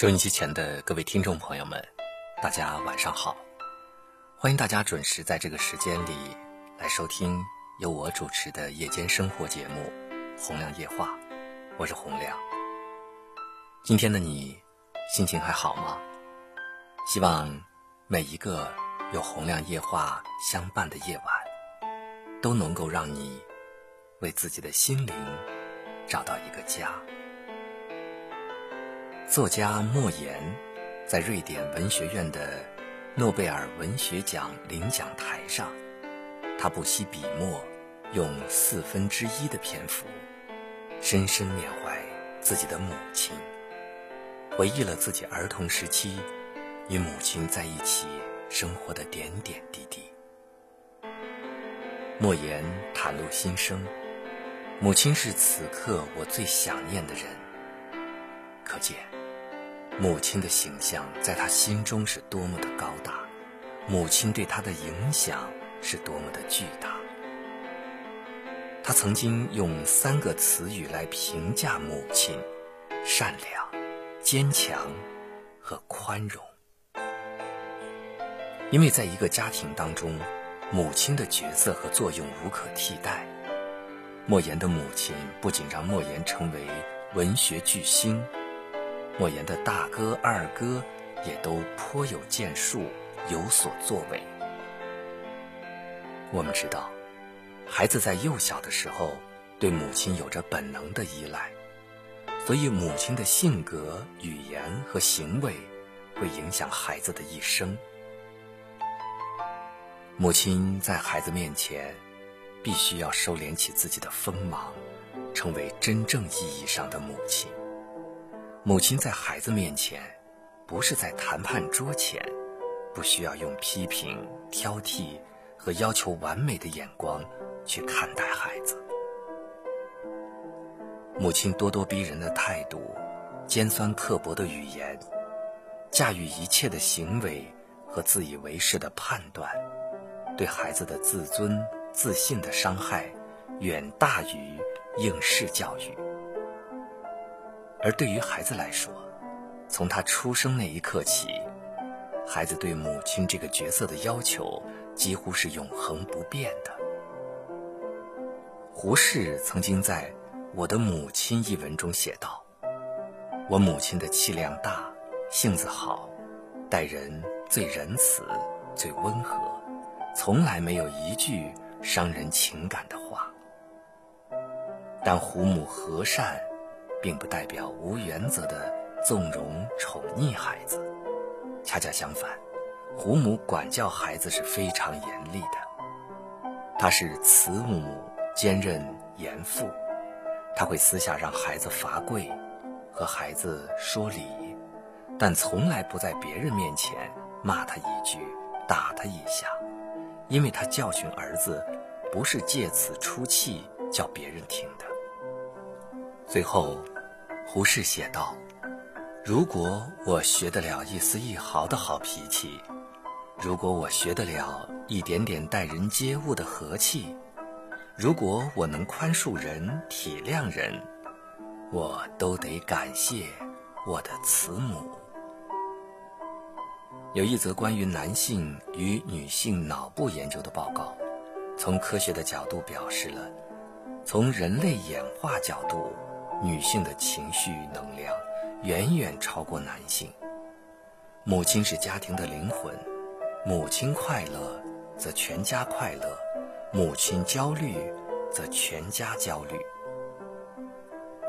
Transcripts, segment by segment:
收音机前的各位听众朋友们，大家晚上好！欢迎大家准时在这个时间里来收听由我主持的夜间生活节目《洪亮夜话》，我是洪亮。今天的你心情还好吗？希望每一个有洪亮夜话相伴的夜晚，都能够让你为自己的心灵找到一个家。作家莫言在瑞典文学院的诺贝尔文学奖领奖台上，他不惜笔墨，用四分之一的篇幅，深深缅怀自己的母亲，回忆了自己儿童时期与母亲在一起生活的点点滴滴。莫言袒露心声：母亲是此刻我最想念的人。可见。母亲的形象在他心中是多么的高大，母亲对他的影响是多么的巨大。他曾经用三个词语来评价母亲：善良、坚强和宽容。因为在一个家庭当中，母亲的角色和作用无可替代。莫言的母亲不仅让莫言成为文学巨星。莫言的大哥、二哥也都颇有建树，有所作为。我们知道，孩子在幼小的时候对母亲有着本能的依赖，所以母亲的性格、语言和行为会影响孩子的一生。母亲在孩子面前必须要收敛起自己的锋芒，成为真正意义上的母亲。母亲在孩子面前，不是在谈判桌前，不需要用批评、挑剔和要求完美的眼光去看待孩子。母亲咄咄逼人的态度、尖酸刻薄的语言、驾驭一切的行为和自以为是的判断，对孩子的自尊、自信的伤害，远大于应试教育。而对于孩子来说，从他出生那一刻起，孩子对母亲这个角色的要求几乎是永恒不变的。胡适曾经在《我的母亲》一文中写道：“我母亲的气量大，性子好，待人最仁慈、最温和，从来没有一句伤人情感的话。但胡母和善。”并不代表无原则的纵容宠溺孩子，恰恰相反，胡母管教孩子是非常严厉的。她是慈母兼任严父，她会私下让孩子罚跪，和孩子说理，但从来不在别人面前骂他一句，打他一下，因为他教训儿子，不是借此出气叫别人听的。最后，胡适写道：“如果我学得了一丝一毫的好脾气，如果我学得了一点点待人接物的和气，如果我能宽恕人、体谅人，我都得感谢我的慈母。”有一则关于男性与女性脑部研究的报告，从科学的角度表示了，从人类演化角度。女性的情绪能量远远超过男性。母亲是家庭的灵魂，母亲快乐，则全家快乐；母亲焦虑，则全家焦虑。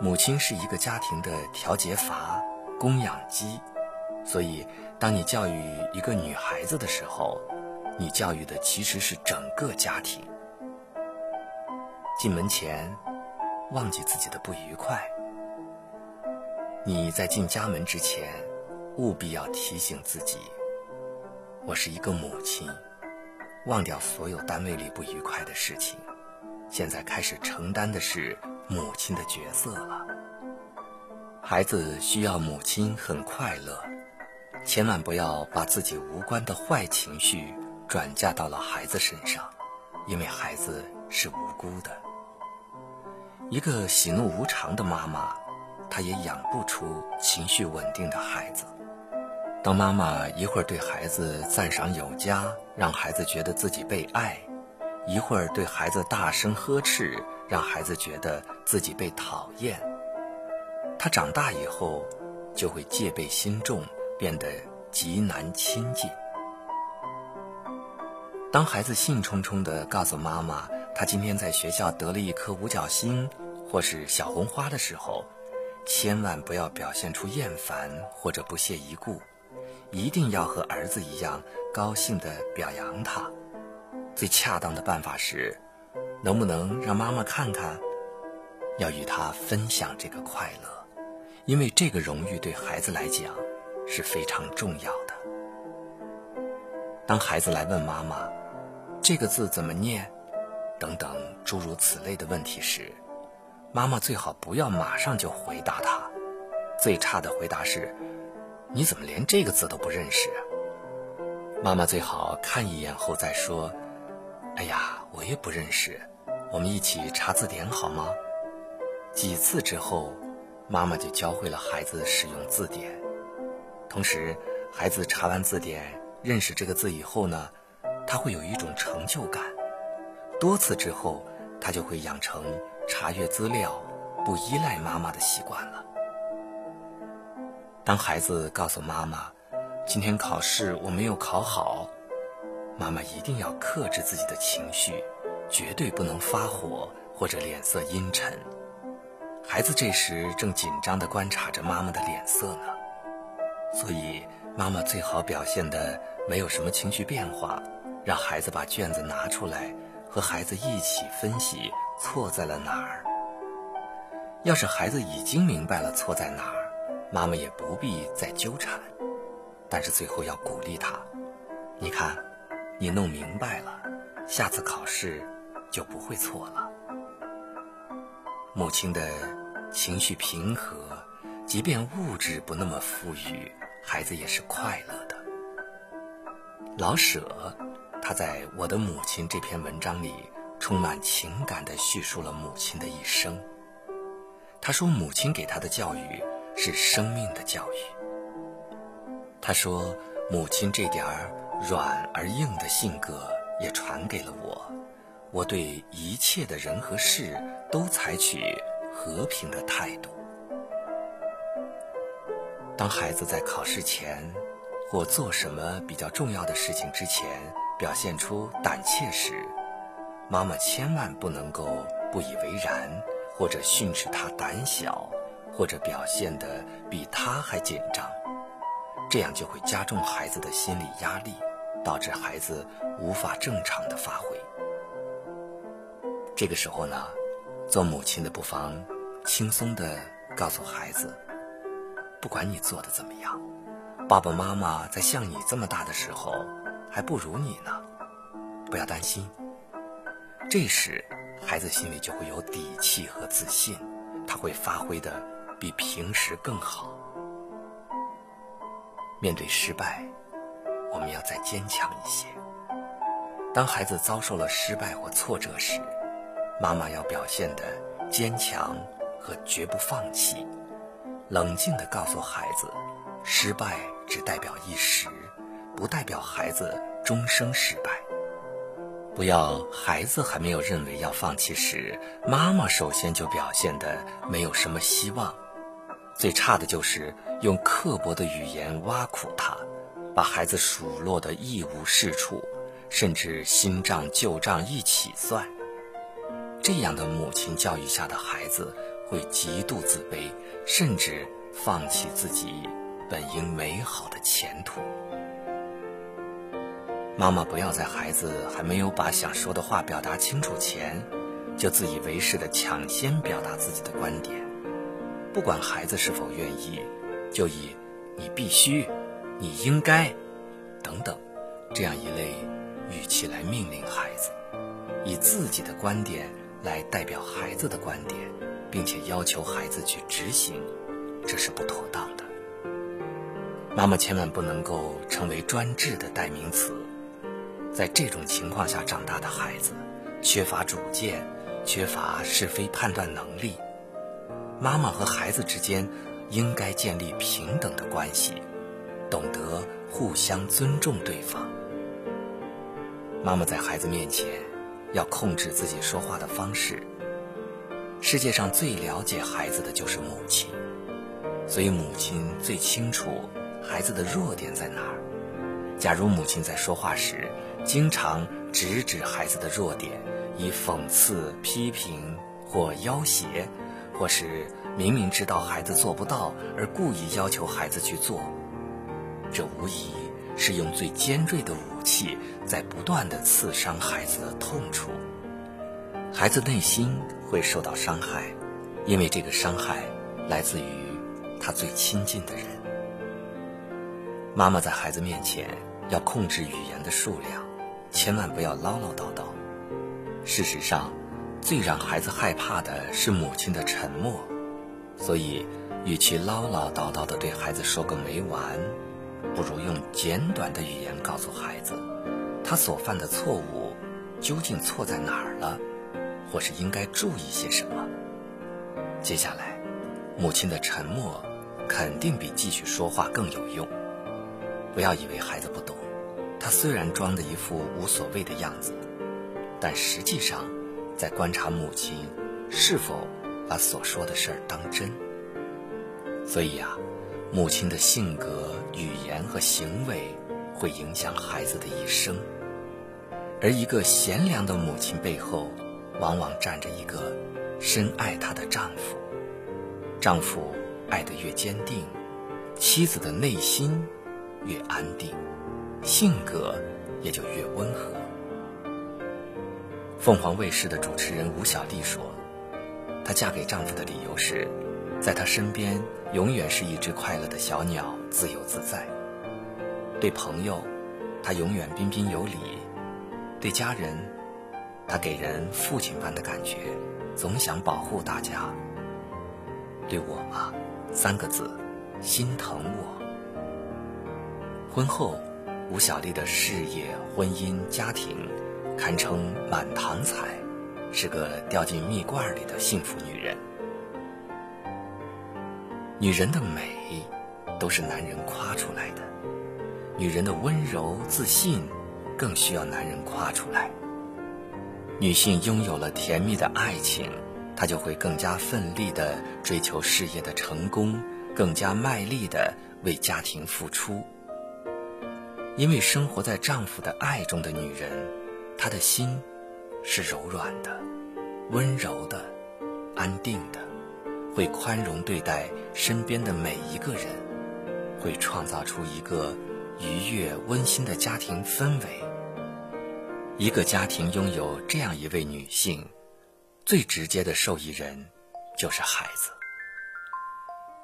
母亲是一个家庭的调节阀、供养机，所以，当你教育一个女孩子的时候，你教育的其实是整个家庭。进门前。忘记自己的不愉快，你在进家门之前，务必要提醒自己：我是一个母亲，忘掉所有单位里不愉快的事情，现在开始承担的是母亲的角色了。孩子需要母亲很快乐，千万不要把自己无关的坏情绪转嫁到了孩子身上，因为孩子是无辜的。一个喜怒无常的妈妈，她也养不出情绪稳定的孩子。当妈妈一会儿对孩子赞赏有加，让孩子觉得自己被爱；一会儿对孩子大声呵斥，让孩子觉得自己被讨厌。他长大以后，就会戒备心重，变得极难亲近。当孩子兴冲冲地告诉妈妈，他今天在学校得了一颗五角星或是小红花的时候，千万不要表现出厌烦或者不屑一顾，一定要和儿子一样高兴地表扬他。最恰当的办法是，能不能让妈妈看看？要与他分享这个快乐，因为这个荣誉对孩子来讲是非常重要的。当孩子来问妈妈，这个字怎么念？等等诸如此类的问题时，妈妈最好不要马上就回答他。最差的回答是：“你怎么连这个字都不认识？”妈妈最好看一眼后再说：“哎呀，我也不认识，我们一起查字典好吗？”几次之后，妈妈就教会了孩子使用字典。同时，孩子查完字典认识这个字以后呢？他会有一种成就感，多次之后，他就会养成查阅资料、不依赖妈妈的习惯了。当孩子告诉妈妈：“今天考试我没有考好”，妈妈一定要克制自己的情绪，绝对不能发火或者脸色阴沉。孩子这时正紧张地观察着妈妈的脸色呢，所以妈妈最好表现的没有什么情绪变化。让孩子把卷子拿出来，和孩子一起分析错在了哪儿。要是孩子已经明白了错在哪儿，妈妈也不必再纠缠，但是最后要鼓励他：“你看，你弄明白了，下次考试就不会错了。”母亲的情绪平和，即便物质不那么富裕，孩子也是快乐的。老舍。他在我的母亲这篇文章里，充满情感地叙述了母亲的一生。他说，母亲给他的教育是生命的教育。他说，母亲这点儿软而硬的性格也传给了我，我对一切的人和事都采取和平的态度。当孩子在考试前或做什么比较重要的事情之前，表现出胆怯时，妈妈千万不能够不以为然，或者训斥他胆小，或者表现得比他还紧张，这样就会加重孩子的心理压力，导致孩子无法正常的发挥。这个时候呢，做母亲的不妨轻松地告诉孩子，不管你做的怎么样，爸爸妈妈在像你这么大的时候。还不如你呢，不要担心。这时，孩子心里就会有底气和自信，他会发挥的比平时更好。面对失败，我们要再坚强一些。当孩子遭受了失败或挫折时，妈妈要表现的坚强和绝不放弃，冷静的告诉孩子，失败只代表一时。不代表孩子终生失败。不要孩子还没有认为要放弃时，妈妈首先就表现的没有什么希望。最差的就是用刻薄的语言挖苦他，把孩子数落的一无是处，甚至新账旧账一起算。这样的母亲教育下的孩子会极度自卑，甚至放弃自己本应美好的前途。妈妈不要在孩子还没有把想说的话表达清楚前，就自以为是的抢先表达自己的观点。不管孩子是否愿意，就以“你必须”“你应该”等等这样一类语气来命令孩子，以自己的观点来代表孩子的观点，并且要求孩子去执行，这是不妥当的。妈妈千万不能够成为专制的代名词。在这种情况下长大的孩子，缺乏主见，缺乏是非判断能力。妈妈和孩子之间应该建立平等的关系，懂得互相尊重对方。妈妈在孩子面前要控制自己说话的方式。世界上最了解孩子的就是母亲，所以母亲最清楚孩子的弱点在哪儿。假如母亲在说话时经常直指孩子的弱点，以讽刺、批评或要挟，或是明明知道孩子做不到而故意要求孩子去做，这无疑是用最尖锐的武器在不断的刺伤孩子的痛处。孩子内心会受到伤害，因为这个伤害来自于他最亲近的人。妈妈在孩子面前要控制语言的数量，千万不要唠唠叨叨。事实上，最让孩子害怕的是母亲的沉默，所以，与其唠唠叨叨的对孩子说个没完，不如用简短的语言告诉孩子，他所犯的错误究竟错在哪儿了。或是应该注意些什么？接下来，母亲的沉默肯定比继续说话更有用。不要以为孩子不懂，他虽然装的一副无所谓的样子，但实际上在观察母亲是否把所说的事儿当真。所以啊，母亲的性格、语言和行为会影响孩子的一生，而一个贤良的母亲背后。往往站着一个深爱她的丈夫，丈夫爱得越坚定，妻子的内心越安定，性格也就越温和。凤凰卫视的主持人吴小莉说：“她嫁给丈夫的理由是，在他身边永远是一只快乐的小鸟，自由自在。对朋友，她永远彬彬有礼；对家人。”他给人父亲般的感觉，总想保护大家。对我嘛，三个字，心疼我。婚后，吴小莉的事业、婚姻、家庭堪称满堂彩，是个掉进蜜罐里的幸福女人。女人的美，都是男人夸出来的；女人的温柔、自信，更需要男人夸出来。女性拥有了甜蜜的爱情，她就会更加奋力地追求事业的成功，更加卖力地为家庭付出。因为生活在丈夫的爱中的女人，她的心是柔软的、温柔的、安定的，会宽容对待身边的每一个人，会创造出一个愉悦温馨的家庭氛围。一个家庭拥有这样一位女性，最直接的受益人就是孩子。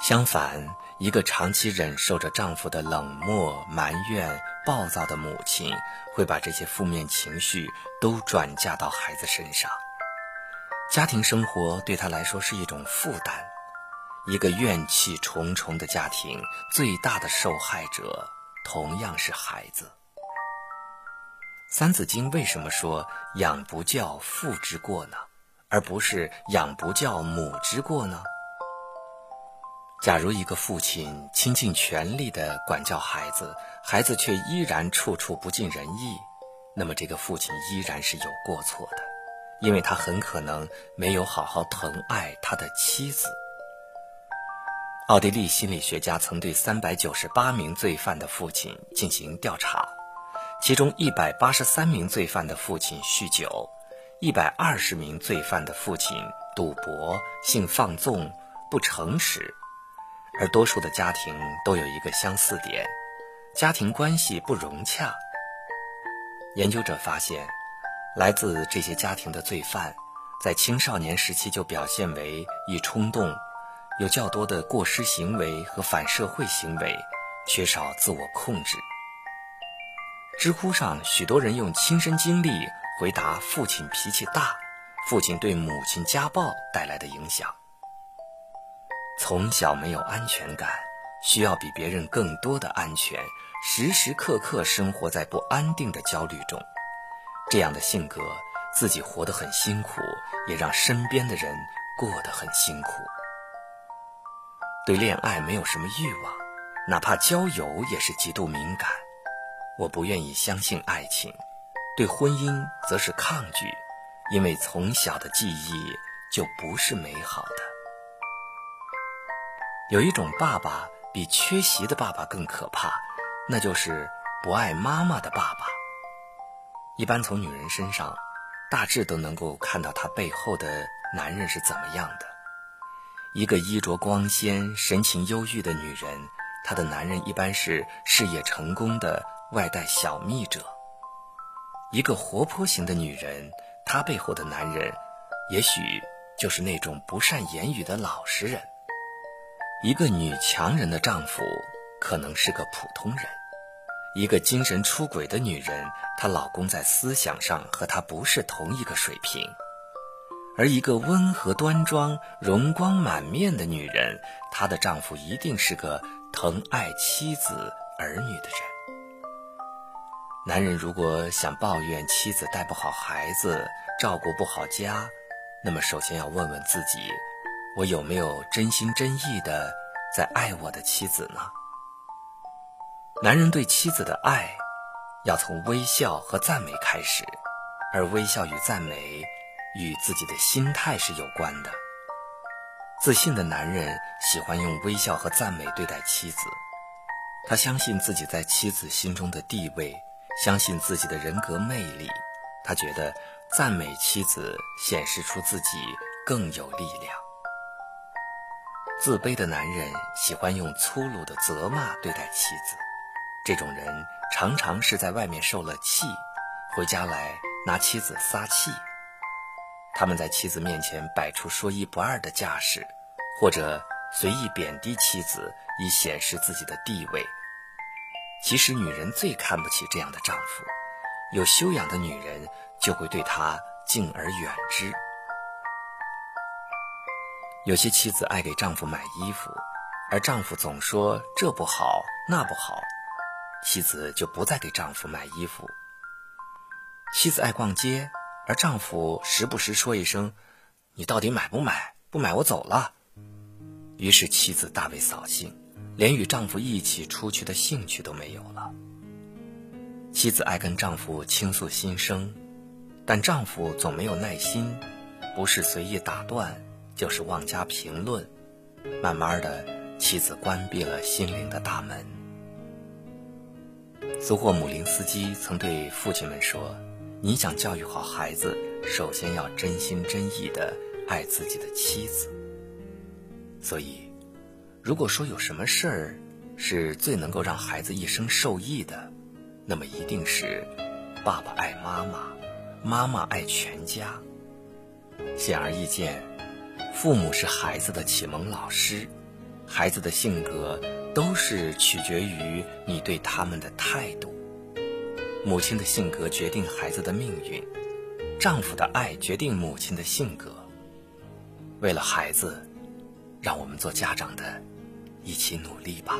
相反，一个长期忍受着丈夫的冷漠、埋怨、暴躁的母亲，会把这些负面情绪都转嫁到孩子身上。家庭生活对她来说是一种负担。一个怨气重重的家庭，最大的受害者同样是孩子。《三字经》为什么说“养不教，父之过”呢？而不是“养不教，母之过”呢？假如一个父亲倾尽全力地管教孩子，孩子却依然处处不尽人意，那么这个父亲依然是有过错的，因为他很可能没有好好疼爱他的妻子。奥地利心理学家曾对三百九十八名罪犯的父亲进行调查。其中一百八十三名罪犯的父亲酗酒，一百二十名罪犯的父亲赌博、性放纵、不诚实，而多数的家庭都有一个相似点：家庭关系不融洽。研究者发现，来自这些家庭的罪犯，在青少年时期就表现为易冲动，有较多的过失行为和反社会行为，缺少自我控制。知乎上许多人用亲身经历回答：父亲脾气大，父亲对母亲家暴带来的影响。从小没有安全感，需要比别人更多的安全，时时刻刻生活在不安定的焦虑中。这样的性格，自己活得很辛苦，也让身边的人过得很辛苦。对恋爱没有什么欲望，哪怕交友也是极度敏感。我不愿意相信爱情，对婚姻则是抗拒，因为从小的记忆就不是美好的。有一种爸爸比缺席的爸爸更可怕，那就是不爱妈妈的爸爸。一般从女人身上，大致都能够看到她背后的男人是怎么样的。一个衣着光鲜、神情忧郁的女人，她的男人一般是事业成功的外带小蜜者；一个活泼型的女人，她背后的男人，也许就是那种不善言语的老实人；一个女强人的丈夫，可能是个普通人；一个精神出轨的女人，她老公在思想上和她不是同一个水平。而一个温和端庄、容光满面的女人，她的丈夫一定是个疼爱妻子儿女的人。男人如果想抱怨妻子带不好孩子、照顾不好家，那么首先要问问自己：我有没有真心真意的在爱我的妻子呢？男人对妻子的爱，要从微笑和赞美开始，而微笑与赞美。与自己的心态是有关的。自信的男人喜欢用微笑和赞美对待妻子，他相信自己在妻子心中的地位，相信自己的人格魅力，他觉得赞美妻子显示出自己更有力量。自卑的男人喜欢用粗鲁的责骂对待妻子，这种人常常是在外面受了气，回家来拿妻子撒气。他们在妻子面前摆出说一不二的架势，或者随意贬低妻子以显示自己的地位。其实，女人最看不起这样的丈夫。有修养的女人就会对他敬而远之。有些妻子爱给丈夫买衣服，而丈夫总说这不好那不好，妻子就不再给丈夫买衣服。妻子爱逛街。而丈夫时不时说一声：“你到底买不买？不买我走了。”于是妻子大为扫兴，连与丈夫一起出去的兴趣都没有了。妻子爱跟丈夫倾诉心声，但丈夫总没有耐心，不是随意打断，就是妄加评论。慢慢的，妻子关闭了心灵的大门。苏霍姆林斯基曾对父亲们说。你想教育好孩子，首先要真心真意的爱自己的妻子。所以，如果说有什么事儿是最能够让孩子一生受益的，那么一定是爸爸爱妈妈，妈妈爱全家。显而易见，父母是孩子的启蒙老师，孩子的性格都是取决于你对他们的态度。母亲的性格决定孩子的命运，丈夫的爱决定母亲的性格。为了孩子，让我们做家长的一起努力吧。